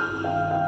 Música